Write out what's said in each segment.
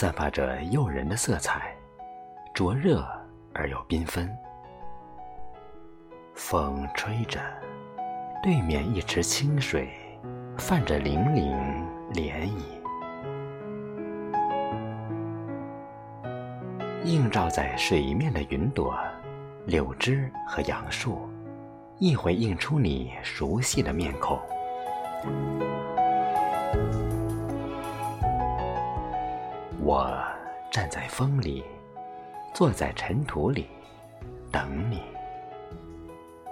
散发着诱人的色彩，灼热而又缤纷。风吹着，对面一池清水泛着粼粼涟漪，映照在水面的云朵、柳枝和杨树，一回映出你熟悉的面孔。我站在风里，坐在尘土里，等你。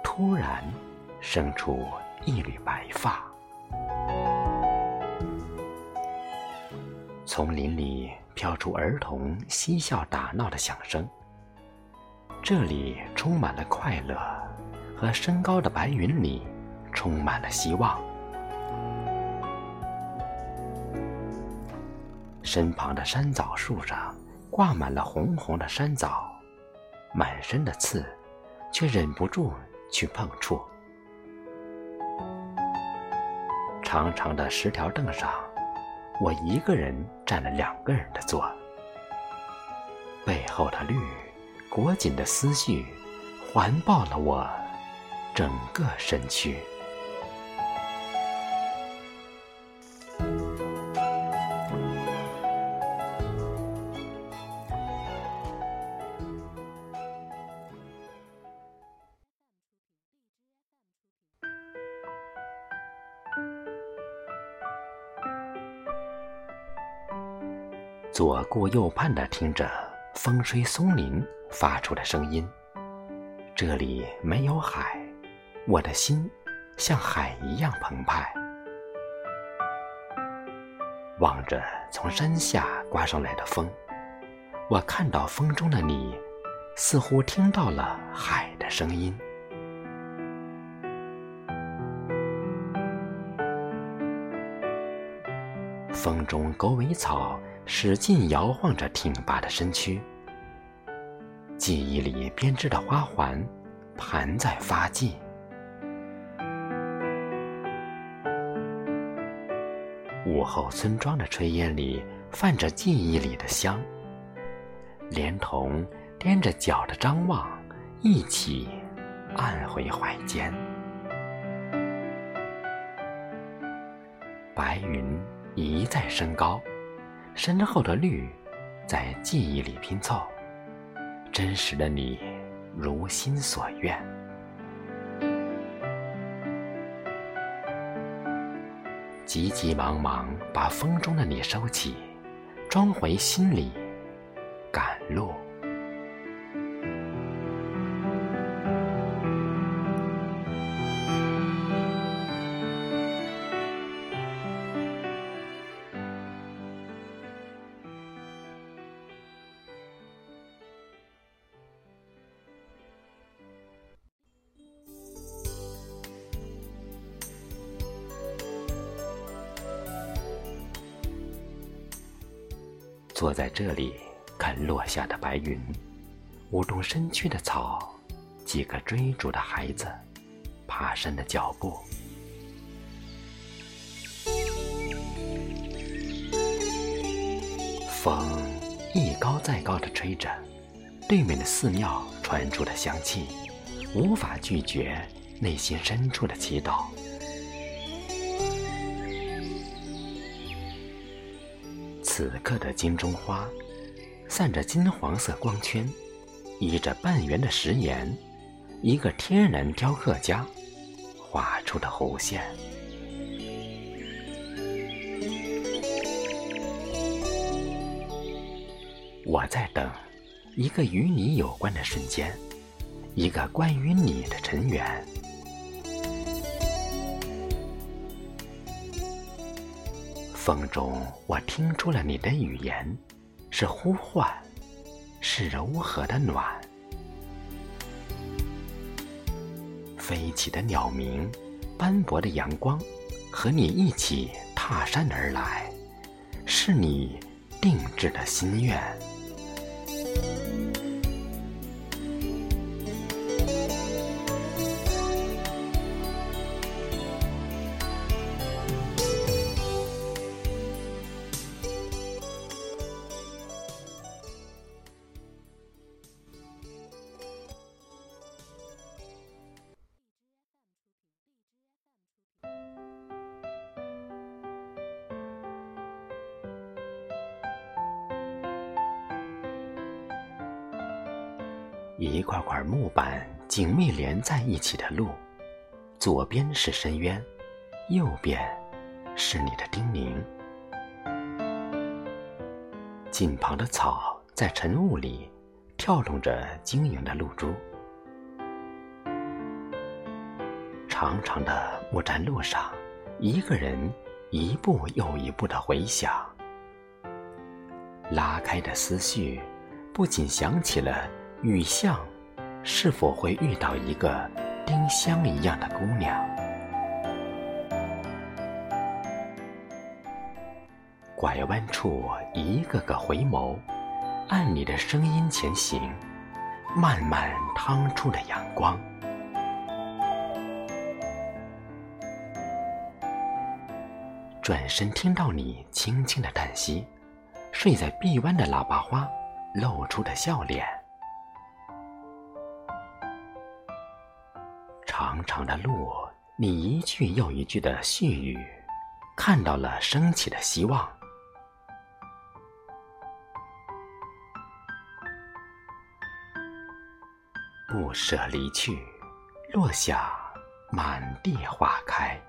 突然，生出一缕白发。丛林里飘出儿童嬉笑打闹的响声。这里充满了快乐，和升高的白云里充满了希望。身旁的山枣树上挂满了红红的山枣，满身的刺，却忍不住。去碰触。长长的石条凳上，我一个人占了两个人的座。背后的绿，裹紧的思绪，环抱了我整个身躯。左顾右盼地听着风吹松林发出的声音。这里没有海，我的心像海一样澎湃。望着从山下刮上来的风，我看到风中的你，似乎听到了海的声音。风中狗尾草。使劲摇晃着挺拔的身躯，记忆里编织的花环盘在发髻。午后村庄的炊烟里泛着记忆里的香，连同踮着脚的张望一起按回怀间。白云一再升高。身后的绿，在记忆里拼凑，真实的你，如心所愿。急急忙忙把风中的你收起，装回心里，赶路。坐在这里，看落下的白云，舞动身躯的草，几个追逐的孩子，爬山的脚步。风一高再高的吹着，对面的寺庙传出的香气，无法拒绝内心深处的祈祷。此刻的金钟花，散着金黄色光圈，依着半圆的石岩，一个天然雕刻家画出的弧线。我在等一个与你有关的瞬间，一个关于你的尘缘。风中，我听出了你的语言，是呼唤，是柔和的暖。飞起的鸟鸣，斑驳的阳光，和你一起踏山而来，是你定制的心愿。一块块木板紧密连在一起的路，左边是深渊，右边是你的叮咛。近旁的草在晨雾里跳动着晶莹的露珠。长长的木栈路上，一个人一步又一步的回想，拉开的思绪，不仅想起了。雨巷，是否会遇到一个丁香一样的姑娘？拐弯处，一个个回眸，按你的声音前行，慢慢淌出了阳光。转身听到你轻轻的叹息，睡在臂弯的喇叭花露出的笑脸。长的路，你一句又一句的絮语，看到了升起的希望。不舍离去，落下满地花开。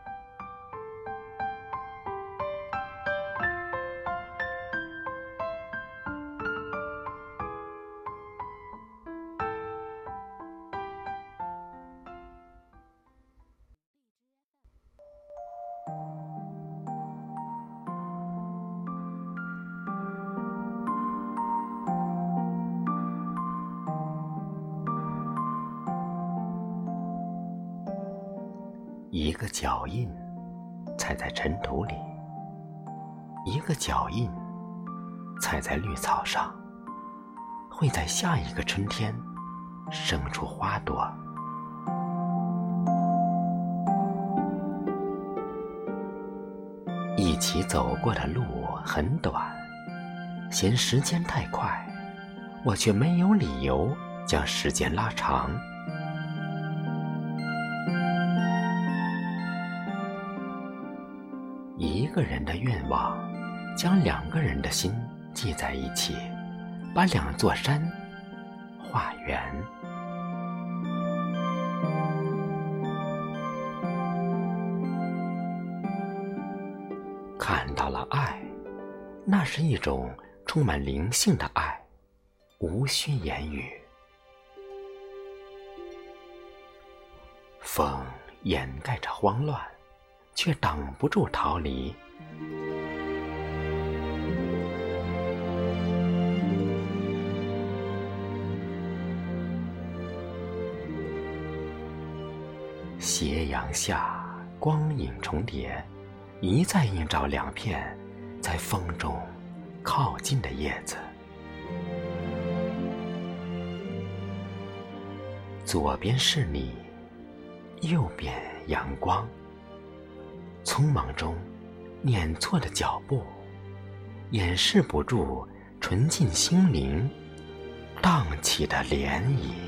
一个脚印踩在尘土里，一个脚印踩在绿草上，会在下一个春天生出花朵。一起走过的路很短，嫌时间太快，我却没有理由将时间拉长。个人的愿望，将两个人的心系在一起，把两座山画圆。看到了爱，那是一种充满灵性的爱，无需言语。风掩盖着慌乱。却挡不住逃离。斜阳下，光影重叠，一再映照两片在风中靠近的叶子。左边是你，右边阳光。匆忙中，念错了脚步，掩饰不住纯净心灵荡起的涟漪。